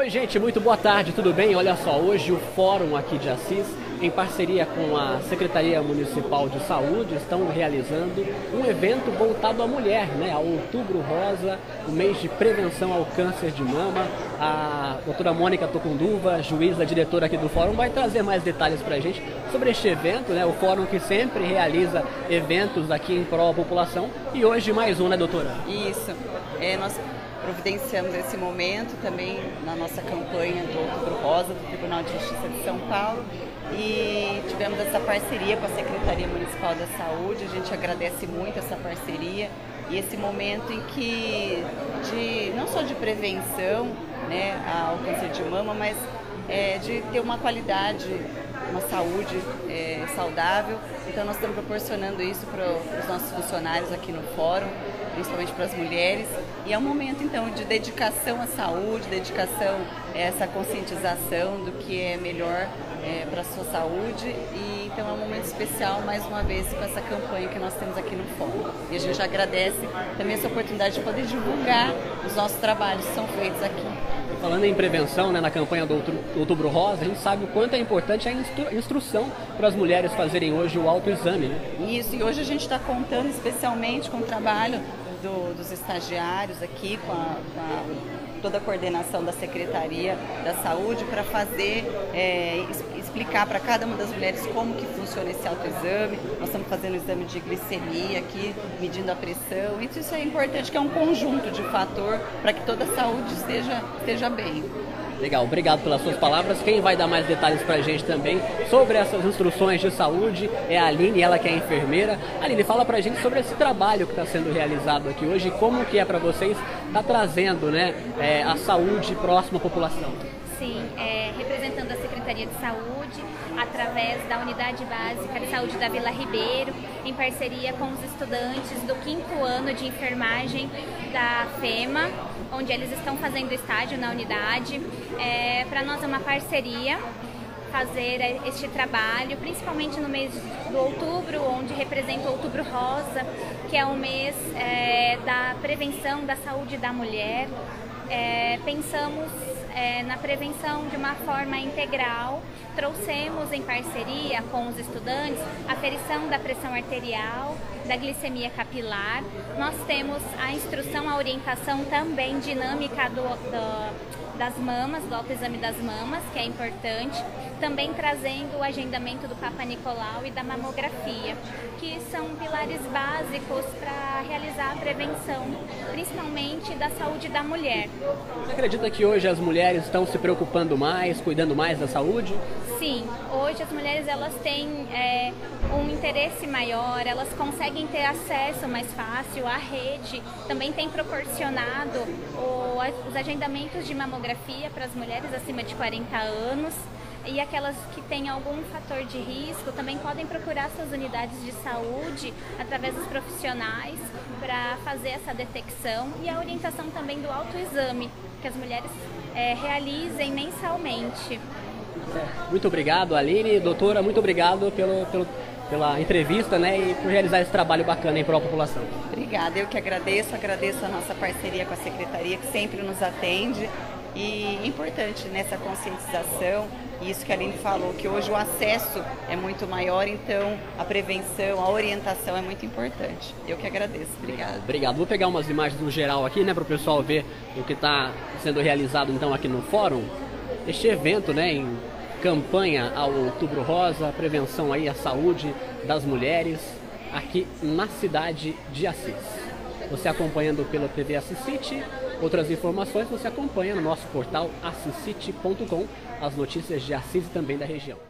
Oi, gente, muito boa tarde, tudo bem? Olha só, hoje o Fórum aqui de Assis, em parceria com a Secretaria Municipal de Saúde, estão realizando um evento voltado à mulher, né? Ao Outubro Rosa, o mês de prevenção ao câncer de mama. A doutora Mônica Tocunduva, juíza, diretora aqui do Fórum, vai trazer mais detalhes para a gente sobre este evento, né? O Fórum que sempre realiza eventos aqui em prol da população e hoje mais um, né, doutora? Isso. É, nós providenciamos esse momento também na nossa campanha do Outubro Rosa do Tribunal de Justiça de São Paulo e tivemos essa parceria com a Secretaria Municipal da Saúde. A gente agradece muito essa parceria e esse momento em que de não só de prevenção né, ao câncer de mama, mas é, de ter uma qualidade, uma saúde é, saudável. Então nós estamos proporcionando isso para os nossos funcionários aqui no fórum, principalmente para as mulheres. E é um momento então de dedicação à saúde, dedicação a essa conscientização do que é melhor é, para a sua saúde. E então é um momento especial mais uma vez com essa campanha que nós temos aqui no fórum. E a gente agradece também essa oportunidade de poder divulgar os nossos trabalhos que são feitos aqui. Falando em prevenção, né, na campanha do Outubro Rosa, a gente sabe o quanto é importante a instru instrução para as mulheres fazerem hoje o autoexame. Né? Isso, e hoje a gente está contando especialmente com o trabalho do, dos estagiários aqui, com, a, com a, toda a coordenação da Secretaria da Saúde, para fazer, é, explicar para cada uma das mulheres como que funciona esse autoexame. Nós estamos fazendo o exame de glicemia aqui, medindo a pressão. Isso, isso é importante, que é um conjunto de fator para que toda a saúde esteja, esteja bem. Legal, obrigado pelas suas palavras. Quem vai dar mais detalhes para a gente também sobre essas instruções de saúde é a Aline, ela que é enfermeira. Aline, fala para a gente sobre esse trabalho que está sendo realizado aqui hoje, como que é para vocês estar tá trazendo né, é, a saúde próxima à população. Sim, é, representando a Secretaria de Saúde, através da Unidade Básica de Saúde da Vila Ribeiro, em parceria com os estudantes do quinto ano de enfermagem da FEMA, onde eles estão fazendo estágio na unidade. É, Para nós é uma parceria fazer este trabalho, principalmente no mês do outubro, onde representa o Outubro Rosa, que é o mês é, da prevenção da saúde da mulher. É, pensamos é, na prevenção de uma forma integral. Trouxemos em parceria com os estudantes a ferição da pressão arterial, da glicemia capilar. Nós temos a instrução, a orientação também dinâmica do, do das mamas, do autoexame das mamas, que é importante, também trazendo o agendamento do Papa Nicolau e da mamografia, que são pilares básicos para realizar a prevenção, principalmente da saúde da mulher. Você acredita que hoje as mulheres estão se preocupando mais, cuidando mais da saúde? Sim, hoje as mulheres elas têm é, um interesse maior, elas conseguem ter acesso mais fácil à rede, também tem proporcionado o, os agendamentos de mamografia para as mulheres acima de 40 anos. E aquelas que têm algum fator de risco também podem procurar suas unidades de saúde através dos profissionais para fazer essa detecção e a orientação também do autoexame, que as mulheres é, realizem mensalmente. Muito obrigado, Aline. Doutora, muito obrigado pelo, pelo, pela entrevista né, e por realizar esse trabalho bacana em prol da população. Obrigada, eu que agradeço, agradeço a nossa parceria com a Secretaria, que sempre nos atende. E importante nessa conscientização, isso que a Aline falou, que hoje o acesso é muito maior, então a prevenção, a orientação é muito importante. Eu que agradeço. Obrigada. Obrigado. Vou pegar umas imagens no geral aqui, né, para o pessoal ver o que está sendo realizado então aqui no fórum. Este evento, né, em campanha ao Outubro Rosa, prevenção aí à saúde das mulheres aqui na cidade de Assis. Você acompanhando pela TV Assis City, outras informações você acompanha no nosso portal assiscity.com, as notícias de Assis e também da região.